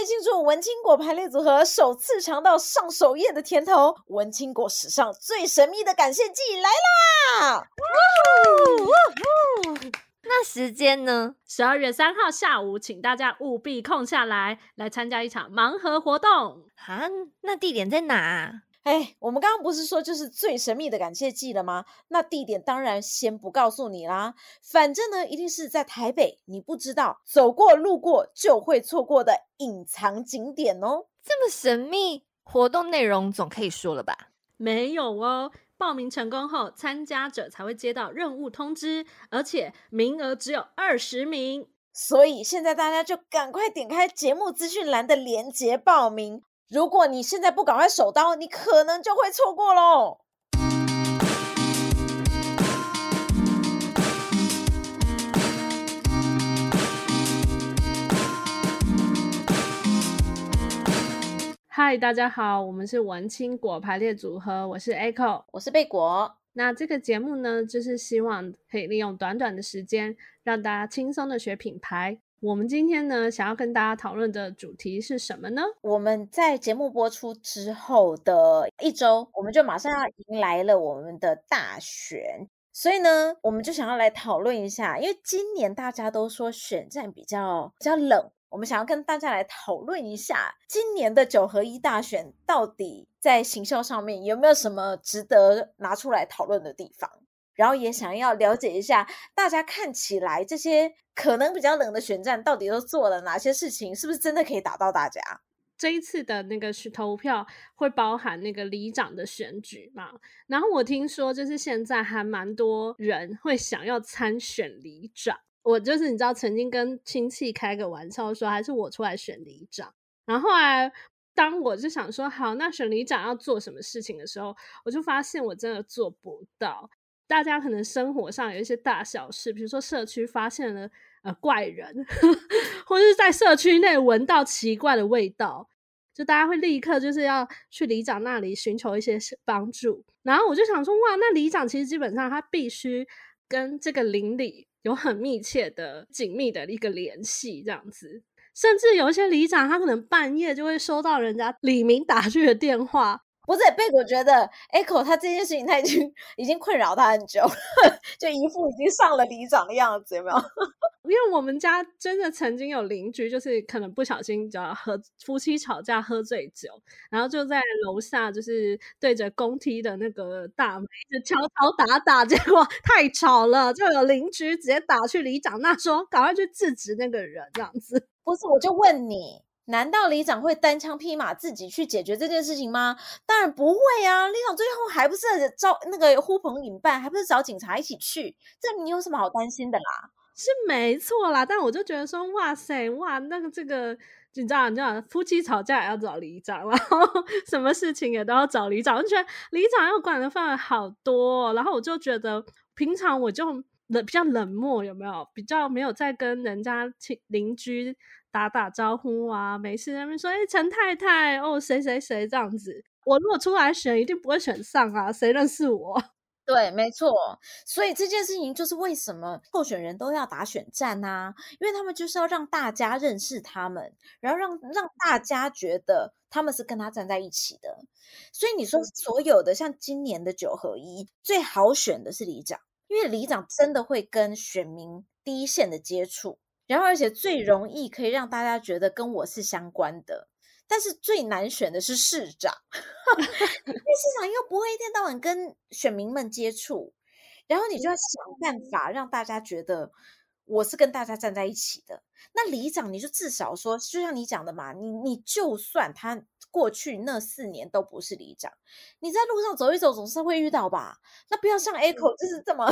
为庆祝文青果排列组合首次尝到上首页的甜头，文青果史上最神秘的感谢季来啦！那时间呢？十二月三号下午，请大家务必空下来来参加一场盲盒活动啊！那地点在哪？哎，我们刚刚不是说就是最神秘的感谢祭了吗？那地点当然先不告诉你啦。反正呢，一定是在台北，你不知道，走过路过就会错过的隐藏景点哦。这么神秘，活动内容总可以说了吧？没有哦，报名成功后，参加者才会接到任务通知，而且名额只有二十名，所以现在大家就赶快点开节目资讯栏的链接报名。如果你现在不赶快手刀，你可能就会错过喽。嗨，大家好，我们是文青果排列组合，我是 Echo，我是贝果。那这个节目呢，就是希望可以利用短短的时间，让大家轻松的学品牌。我们今天呢，想要跟大家讨论的主题是什么呢？我们在节目播出之后的一周，我们就马上要迎来了我们的大选，所以呢，我们就想要来讨论一下，因为今年大家都说选战比较比较冷，我们想要跟大家来讨论一下，今年的九合一大选到底在行销上面有没有什么值得拿出来讨论的地方。然后也想要了解一下，大家看起来这些可能比较冷的选战，到底都做了哪些事情？是不是真的可以打到大家？这一次的那个是投票会包含那个里长的选举嘛？然后我听说，就是现在还蛮多人会想要参选里长。我就是你知道，曾经跟亲戚开个玩笑说，还是我出来选里长。然后后来，当我就想说，好，那选里长要做什么事情的时候，我就发现我真的做不到。大家可能生活上有一些大小事，比如说社区发现了呃怪人，或者是在社区内闻到奇怪的味道，就大家会立刻就是要去里长那里寻求一些帮助。然后我就想说，哇，那里长其实基本上他必须跟这个邻里有很密切的、紧密的一个联系，这样子。甚至有一些里长，他可能半夜就会收到人家李明打去的电话。不是贝果觉得 Echo 他这件事情他已经已经困扰他很久了，就一副已经上了里长的样子，有没有？因为我们家真的曾经有邻居，就是可能不小心就要喝夫妻吵架喝醉酒，然后就在楼下就是对着公梯的那个大门一直敲敲打打，结果太吵了，就有邻居直接打去里长那说，赶快去制止那个人这样子。不是，我就问你。难道里长会单枪匹马自己去解决这件事情吗？当然不会啊！里长最后还不是招那个呼朋引伴，还不是找警察一起去？这你有什么好担心的啦？是没错啦，但我就觉得说，哇塞，哇，那个这个，你知道，你知道，夫妻吵架也要找里长，然后 什么事情也都要找里长，我就觉得里长要管的范围好多，然后我就觉得平常我就冷比较冷漠，有没有？比较没有在跟人家亲邻居。打打招呼啊，没事在那边说，哎、欸，陈太太，哦，谁谁谁这样子。我如果出来选，一定不会选上啊，谁认识我？对，没错。所以这件事情就是为什么候选人都要打选战啊，因为他们就是要让大家认识他们，然后让让大家觉得他们是跟他站在一起的。所以你说所有的像今年的九合一，最好选的是里长，因为里长真的会跟选民第一线的接触。然后，而且最容易可以让大家觉得跟我是相关的，但是最难选的是市长，因为市长又不会一天到晚跟选民们接触，然后你就要想办法让大家觉得我是跟大家站在一起的。那里长你就至少说，就像你讲的嘛，你你就算他。过去那四年都不是里长，你在路上走一走，总是会遇到吧？那不要像 Echo 就是这么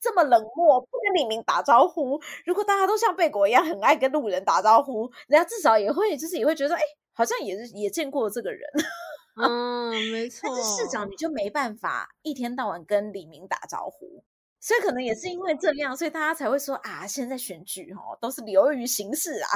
这么冷漠，不跟李明打招呼。如果大家都像贝果一样很爱跟路人打招呼，人家至少也会就是也会觉得，哎，好像也是也见过这个人。嗯，没错。但是市长你就没办法一天到晚跟李明打招呼。所以可能也是因为这样，所以大家才会说啊，现在选举哦都是流于形式啊，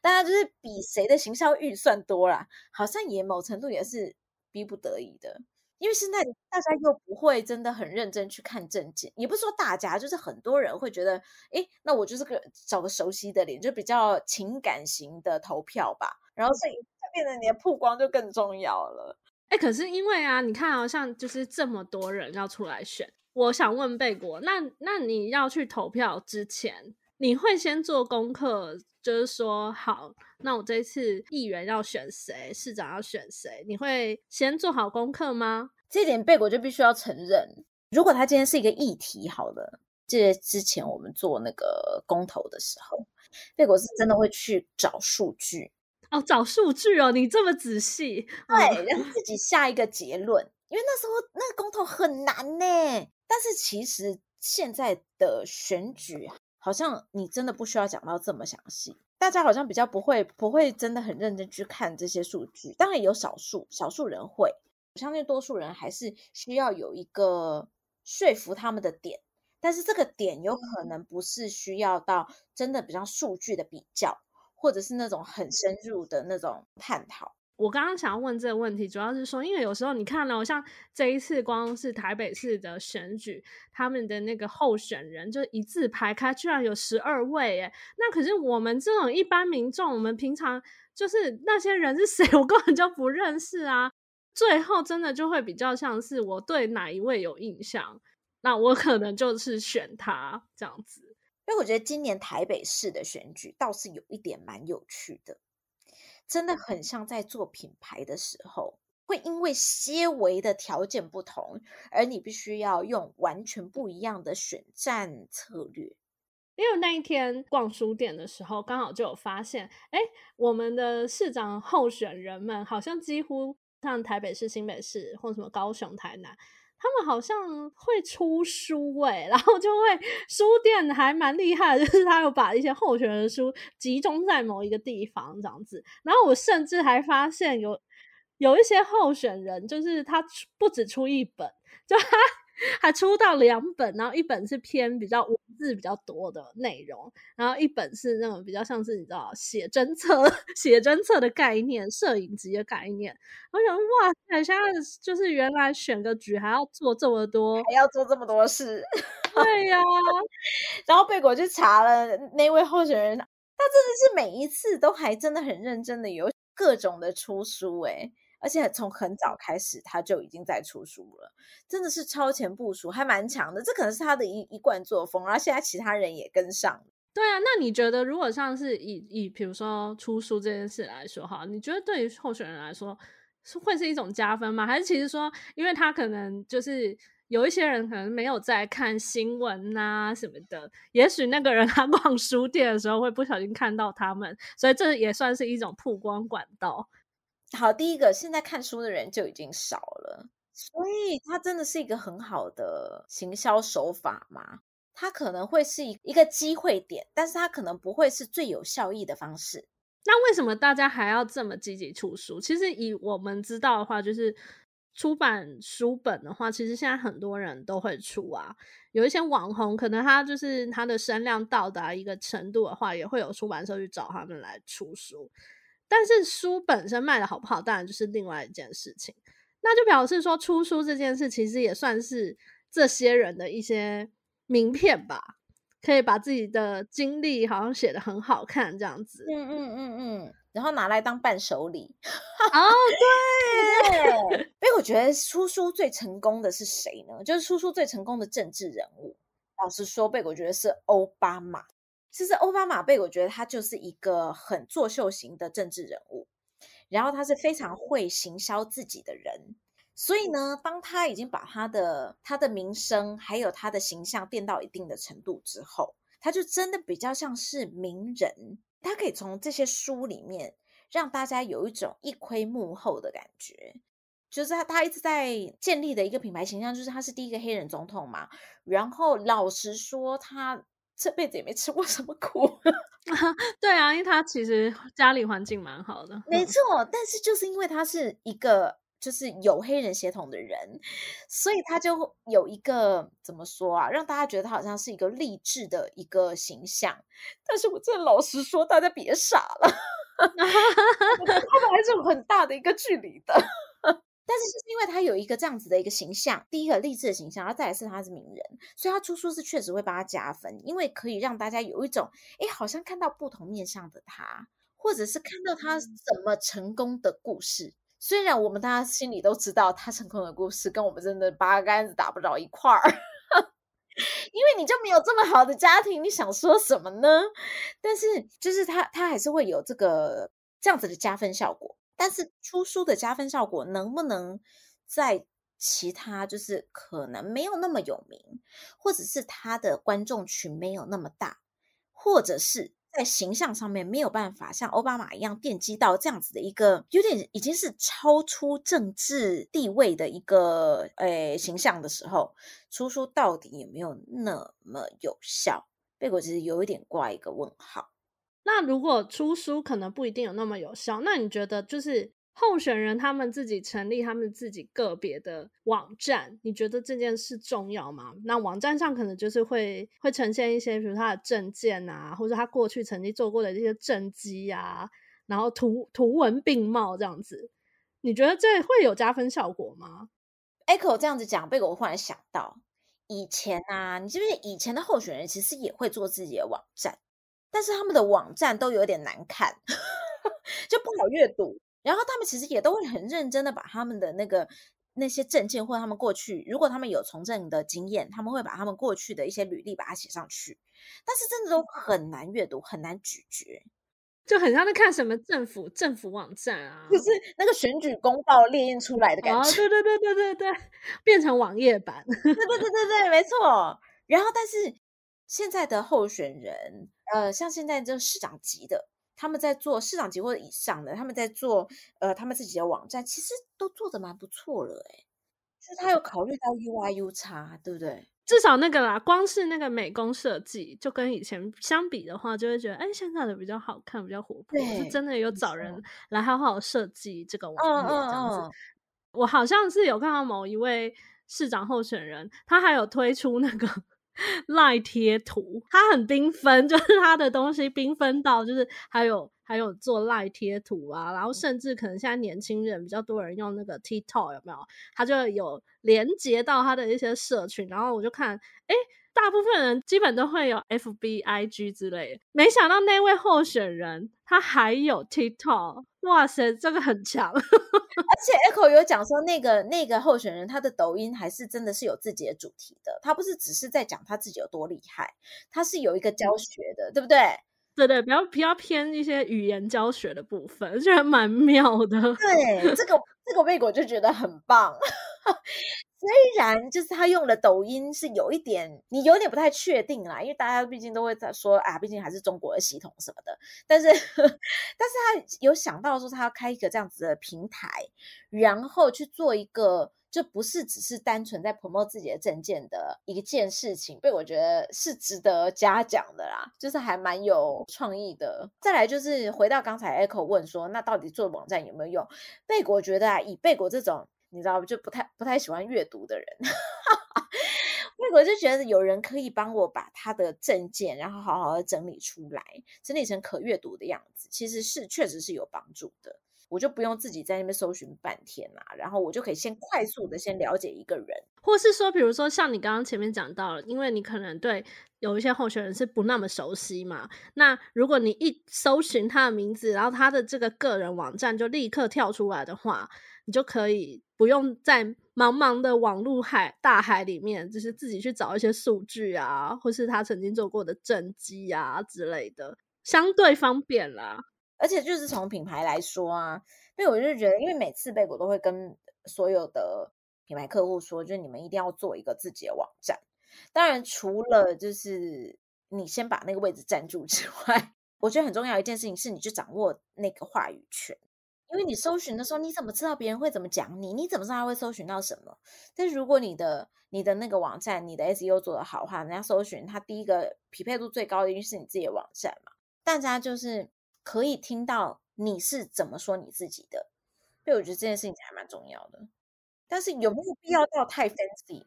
大家就是比谁的行销预算多啦，好像也某程度也是逼不得已的。因为现在大家又不会真的很认真去看证件，也不是说大家，就是很多人会觉得，诶，那我就是个找个熟悉的脸，就比较情感型的投票吧。然后所以就变得你的曝光就更重要了。诶，可是因为啊，你看好像就是这么多人要出来选，我想问贝果，那那你要去投票之前，你会先做功课？就是说，好，那我这次议员要选谁，市长要选谁，你会先做好功课吗？这一点贝果就必须要承认，如果他今天是一个议题，好了，这之前我们做那个公投的时候，贝果是真的会去找数据哦，找数据哦，你这么仔细，对，然后自己下一个结论，因为那时候那个公投很难呢，但是其实现在的选举。好像你真的不需要讲到这么详细，大家好像比较不会不会真的很认真去看这些数据。当然有少数少数人会，我相信多数人还是需要有一个说服他们的点，但是这个点有可能不是需要到真的比较数据的比较，或者是那种很深入的那种探讨。我刚刚想要问这个问题，主要是说，因为有时候你看到像这一次光是台北市的选举，他们的那个候选人就一字排开，居然有十二位，耶，那可是我们这种一般民众，我们平常就是那些人是谁，我根本就不认识啊。最后真的就会比较像是我对哪一位有印象，那我可能就是选他这样子。因为我觉得今年台北市的选举倒是有一点蛮有趣的。真的很像在做品牌的时候，会因为些微的条件不同，而你必须要用完全不一样的选战策略。因为那一天逛书店的时候，刚好就有发现，哎，我们的市长候选人们好像几乎像台北市、新北市或什么高雄、台南。他们好像会出书诶，然后就会书店还蛮厉害，就是他有把一些候选人的书集中在某一个地方这样子。然后我甚至还发现有有一些候选人，就是他出不只出一本，就他。还出到两本，然后一本是偏比较文字比较多的内容，然后一本是那种比较像是你知道写真册、写真册的概念、摄影集的概念。我想说哇塞，现在就是原来选个局还要做这么多，还要做这么多事。对呀、啊，然后贝果去查了那位候选人，他真的是每一次都还真的很认真的有各种的出书诶而且从很早开始，他就已经在出书了，真的是超前部署，还蛮强的。这可能是他的一一贯作风，然后现在其他人也跟上。对啊，那你觉得，如果像是以以比如说出书这件事来说，哈，你觉得对于候选人来说是会是一种加分吗？还是其实说，因为他可能就是有一些人可能没有在看新闻啊什么的，也许那个人他 逛书店的时候会不小心看到他们，所以这也算是一种曝光管道。好，第一个，现在看书的人就已经少了，所以它真的是一个很好的行销手法嘛。它可能会是一一个机会点，但是它可能不会是最有效益的方式。那为什么大家还要这么积极出书？其实以我们知道的话，就是出版书本的话，其实现在很多人都会出啊。有一些网红，可能他就是他的声量到达一个程度的话，也会有出版社去找他们来出书。但是书本身卖的好不好，当然就是另外一件事情。那就表示说，出书这件事其实也算是这些人的一些名片吧，可以把自己的经历好像写的很好看这样子。嗯嗯嗯嗯，然后拿来当伴手礼。哦，对。因为我觉得出书最成功的是谁呢？就是出书最成功的政治人物。老实说，贝果觉得是奥巴马。其实奥巴马贝，我觉得他就是一个很作秀型的政治人物，然后他是非常会行销自己的人，所以呢，当他已经把他的他的名声还有他的形象垫到一定的程度之后，他就真的比较像是名人，他可以从这些书里面让大家有一种一窥幕后的感觉，就是他他一直在建立的一个品牌形象，就是他是第一个黑人总统嘛，然后老实说他。这辈子也没吃过什么苦，对啊，因为他其实家里环境蛮好的，没错。但是就是因为他是一个就是有黑人血统的人，所以他就有一个怎么说啊，让大家觉得他好像是一个励志的一个形象。但是我真的老实说，大家别傻了，他们还是有很大的一个距离的。但但是就是因为他有一个这样子的一个形象，第一个励志的形象，然后再来是他是名人，所以他出书是确实会帮他加分，因为可以让大家有一种，哎，好像看到不同面向的他，或者是看到他怎么成功的故事。虽然我们大家心里都知道他成功的故事跟我们真的八竿子打不着一块儿，因为你就没有这么好的家庭，你想说什么呢？但是就是他他还是会有这个这样子的加分效果。但是出书的加分效果能不能在其他就是可能没有那么有名，或者是他的观众群没有那么大，或者是？在形象上面没有办法像奥巴马一样奠基到这样子的一个有点已经是超出政治地位的一个诶形象的时候，出书到底有没有那么有效？贝果其实有一点挂一个问号。那如果出书可能不一定有那么有效，那你觉得就是？候选人他们自己成立他们自己个别的网站，你觉得这件事重要吗？那网站上可能就是会会呈现一些，比如他的政见啊，或者他过去曾经做过的这些政绩啊，然后图图文并茂这样子，你觉得这会有加分效果吗？Echo 这样子讲，被我忽然想到，以前啊，你记不记得以前的候选人其实也会做自己的网站，但是他们的网站都有点难看，就不好阅读。然后他们其实也都会很认真的把他们的那个那些证件或者他们过去，如果他们有从政的经验，他们会把他们过去的一些履历把它写上去。但是真的都很难阅读，很难咀嚼，就很像在看什么政府政府网站啊，就是那个选举公报列印出来的感觉。哦，对对对对对对，变成网页版。对对对对对，没错。然后，但是现在的候选人，呃，像现在这市长级的。他们在做市长级或者以上的，他们在做呃他们自己的网站，其实都做的蛮不错了诶，就是他有考虑到 UI UX，对不对？至少那个啦，光是那个美工设计，就跟以前相比的话，就会觉得哎，现在的比较好看，比较活泼，是真的有找人来好好设计这个网页这样子。我好像是有看到某一位市长候选人，他还有推出那个。赖贴图，它很缤纷，就是它的东西缤纷到，就是还有还有做赖贴图啊，然后甚至可能现在年轻人比较多人用那个 TikTok 有没有？它就有连接到它的一些社群，然后我就看，哎。大部分人基本都会有 FB、IG 之类的，没想到那位候选人他还有 TikTok，哇塞，这个很强！而且 Echo 有讲说，那个那个候选人他的抖音还是真的是有自己的主题的，他不是只是在讲他自己有多厉害，他是有一个教学的，对不对？对对，比较比较偏一些语言教学的部分，就还蛮妙的。对，这个这个贝果就觉得很棒。虽然就是他用的抖音是有一点，你有点不太确定啦，因为大家毕竟都会在说啊，毕竟还是中国的系统什么的。但是，但是他有想到说他要开一个这样子的平台，然后去做一个，就不是只是单纯在 promote 自己的证件的一件事情，被我觉得是值得嘉奖的啦，就是还蛮有创意的。再来就是回到刚才 Echo 问说，那到底做网站有没有用？贝果觉得啊，以贝果这种。你知道就不太不太喜欢阅读的人，我就觉得有人可以帮我把他的证件，然后好好的整理出来，整理成可阅读的样子，其实是确实是有帮助的。我就不用自己在那边搜寻半天啦，然后我就可以先快速的先了解一个人，或是说，比如说像你刚刚前面讲到了，因为你可能对有一些候选人是不那么熟悉嘛，那如果你一搜寻他的名字，然后他的这个个人网站就立刻跳出来的话，你就可以不用在茫茫的网路海大海里面，就是自己去找一些数据啊，或是他曾经做过的政绩啊之类的，相对方便啦。而且就是从品牌来说啊，所以我就觉得，因为每次贝果都会跟所有的品牌客户说，就是你们一定要做一个自己的网站。当然，除了就是你先把那个位置占住之外，我觉得很重要一件事情是，你去掌握那个话语权。因为你搜寻的时候，你怎么知道别人会怎么讲你？你怎么知道他会搜寻到什么？但如果你的你的那个网站，你的 SEO 做得好的话，人家搜寻它第一个匹配度最高的，因为是你自己的网站嘛。大家就是可以听到你是怎么说你自己的，所以我觉得这件事情还蛮重要的。但是有没有必要到太 fancy？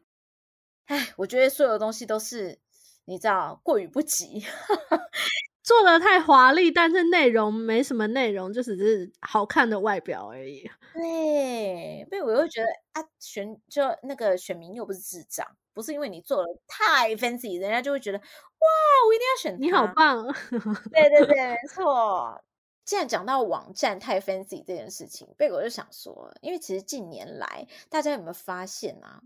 哎，我觉得所有的东西都是你知道过于不及。做的太华丽，但是内容没什么内容，就只是好看的外表而已。对，所以我又觉得啊，选就那个选民又不是智障，不是因为你做的太 fancy，人家就会觉得哇，我一定要选。你好棒！对对对，没错。既然讲到网站太 fancy 这件事情，贝果就想说，因为其实近年来，大家有没有发现啊？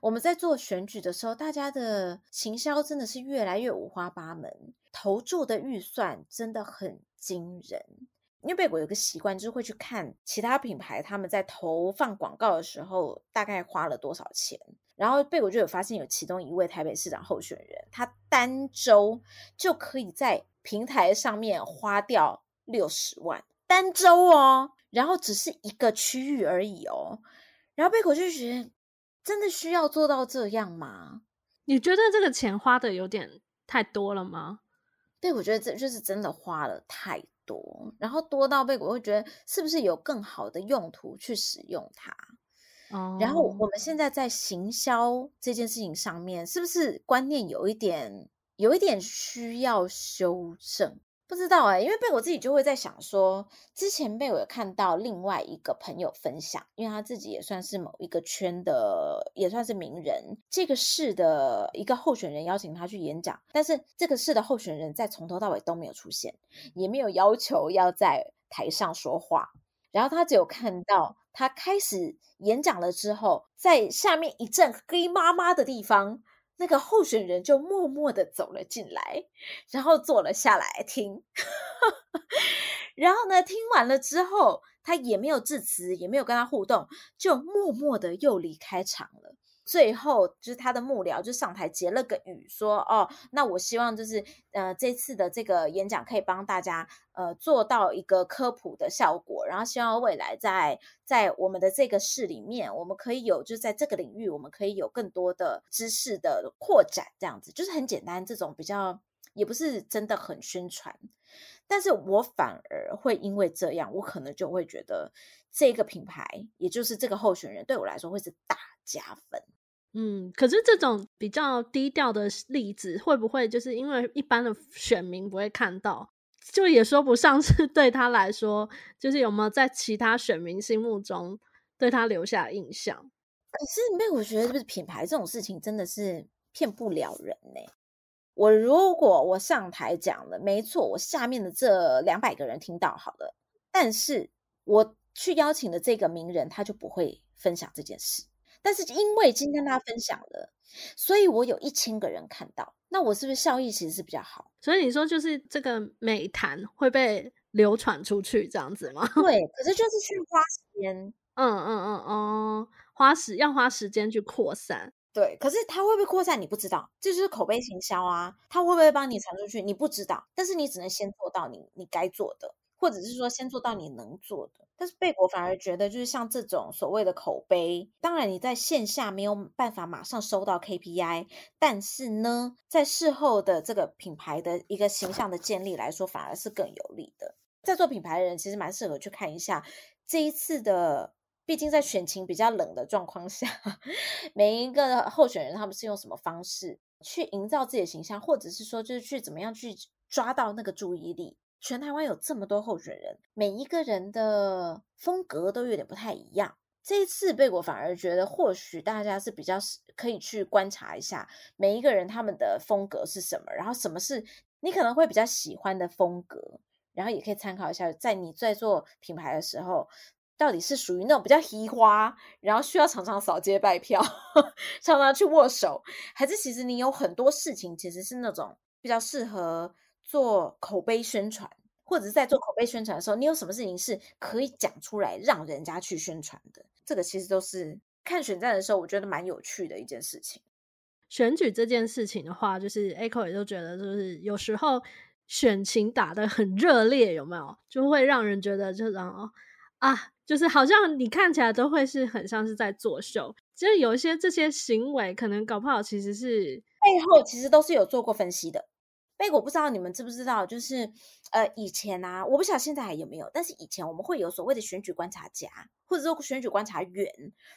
我们在做选举的时候，大家的行销真的是越来越五花八门，投注的预算真的很惊人。因为贝果有个习惯，就是会去看其他品牌他们在投放广告的时候大概花了多少钱。然后贝果就有发现，有其中一位台北市长候选人，他单周就可以在平台上面花掉。六十万单周哦，然后只是一个区域而已哦，然后贝果就觉得真的需要做到这样吗？你觉得这个钱花的有点太多了吗？对，我觉得这就是真的花了太多，然后多到被我会觉得是不是有更好的用途去使用它？哦，然后我们现在在行销这件事情上面，是不是观念有一点有一点需要修正？不知道哎、因为被我自己就会在想说，之前被我有看到另外一个朋友分享，因为他自己也算是某一个圈的，也算是名人。这个市的一个候选人邀请他去演讲，但是这个市的候选人在从头到尾都没有出现，也没有要求要在台上说话。然后他只有看到他开始演讲了之后，在下面一阵黑麻麻的地方。那个候选人就默默的走了进来，然后坐了下来听。然后呢，听完了之后，他也没有致辞，也没有跟他互动，就默默的又离开场了。最后就是他的幕僚就上台结了个语，说：“哦，那我希望就是呃这次的这个演讲可以帮大家呃做到一个科普的效果，然后希望未来在在我们的这个市里面，我们可以有就是在这个领域，我们可以有更多的知识的扩展，这样子就是很简单，这种比较也不是真的很宣传，但是我反而会因为这样，我可能就会觉得这个品牌，也就是这个候选人对我来说会是大加分。”嗯，可是这种比较低调的例子，会不会就是因为一般的选民不会看到，就也说不上是对他来说，就是有没有在其他选民心目中对他留下印象？可是，没有我觉得，就是品牌这种事情真的是骗不了人呢。我如果我上台讲了，没错，我下面的这两百个人听到好了，但是我去邀请的这个名人，他就不会分享这件事。但是因为今天他分享了，所以我有一千个人看到，那我是不是效益其实是比较好？所以你说就是这个美谈会被流传出去这样子吗？对，可是就是去花时间，嗯嗯嗯嗯，花时要花时间去扩散。对，可是它会不会扩散你不知道，这就是口碑行销啊，它会不会帮你传出去你不知道，但是你只能先做到你你该做的。或者是说先做到你能做的，但是贝果反而觉得，就是像这种所谓的口碑，当然你在线下没有办法马上收到 KPI，但是呢，在事后的这个品牌的一个形象的建立来说，反而是更有利的。在做品牌的人其实蛮适合去看一下这一次的，毕竟在选情比较冷的状况下，每一个候选人他们是用什么方式去营造自己的形象，或者是说就是去怎么样去抓到那个注意力。全台湾有这么多候选人，每一个人的风格都有点不太一样。这一次贝果反而觉得，或许大家是比较可以去观察一下每一个人他们的风格是什么，然后什么是你可能会比较喜欢的风格，然后也可以参考一下，在你在做品牌的时候，到底是属于那种比较嘻花，然后需要常常扫街拜票，常常去握手，还是其实你有很多事情其实是那种比较适合。做口碑宣传，或者是在做口碑宣传的时候，你有什么事情是可以讲出来让人家去宣传的？这个其实都是看选战的时候，我觉得蛮有趣的一件事情。选举这件事情的话，就是 Echo 也都觉得，就是有时候选情打得很热烈，有没有？就会让人觉得就然后啊，就是好像你看起来都会是很像是在作秀。其实有一些这些行为，可能搞不好其实是背后其实都是有做过分析的。贝果不知道你们知不知道，就是呃以前啊，我不晓得现在还有没有，但是以前我们会有所谓的选举观察家，或者说选举观察员，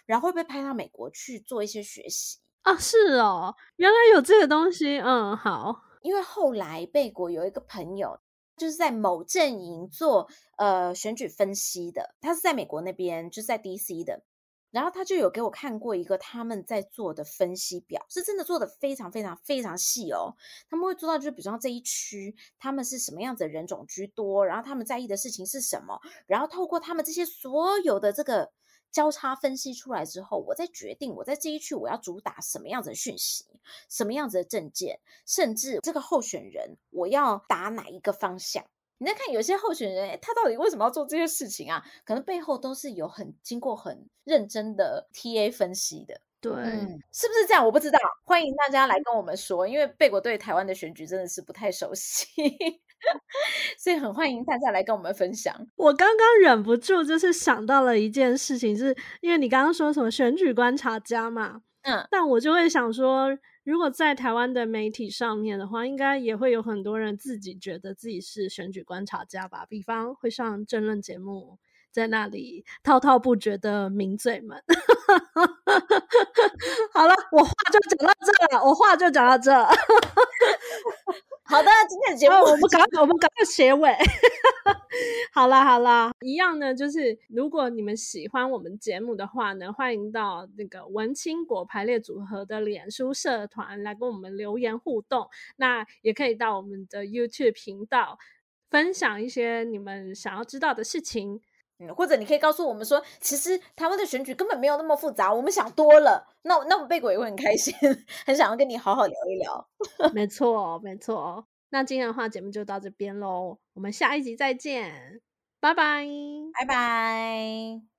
然后会被派到美国去做一些学习啊。是哦，原来有这个东西，嗯，好，因为后来贝果有一个朋友，就是在某阵营做呃选举分析的，他是在美国那边，就是在 DC 的。然后他就有给我看过一个他们在做的分析表，是真的做的非常非常非常细哦。他们会做到，就是比如说这一区他们是什么样子的人种居多，然后他们在意的事情是什么，然后透过他们这些所有的这个交叉分析出来之后，我再决定我在这一区我要主打什么样子的讯息，什么样子的政见，甚至这个候选人我要打哪一个方向。你在看有些候选人，他到底为什么要做这些事情啊？可能背后都是有很经过很认真的 TA 分析的，对、嗯，是不是这样？我不知道，欢迎大家来跟我们说，因为贝果对台湾的选举真的是不太熟悉，所以很欢迎大家来跟我们分享。我刚刚忍不住就是想到了一件事情，是因为你刚刚说什么选举观察家嘛，嗯，但我就会想说。如果在台湾的媒体上面的话，应该也会有很多人自己觉得自己是选举观察家吧？比方会上政论节目，在那里滔滔不绝的名嘴们。好了，我话就讲到这了，我话就讲到这。好的，今天的节目我们赶快，我们赶快结尾。好啦好啦，一样呢，就是如果你们喜欢我们节目的话呢，欢迎到那个文青果排列组合的脸书社团来跟我们留言互动。那也可以到我们的 YouTube 频道分享一些你们想要知道的事情。嗯，或者你可以告诉我们说，其实台湾的选举根本没有那么复杂，我们想多了。那那我们贝果也会很开心，很想要跟你好好聊一聊。没错，没错。那今天的话，节目就到这边喽，我们下一集再见，拜拜，拜拜。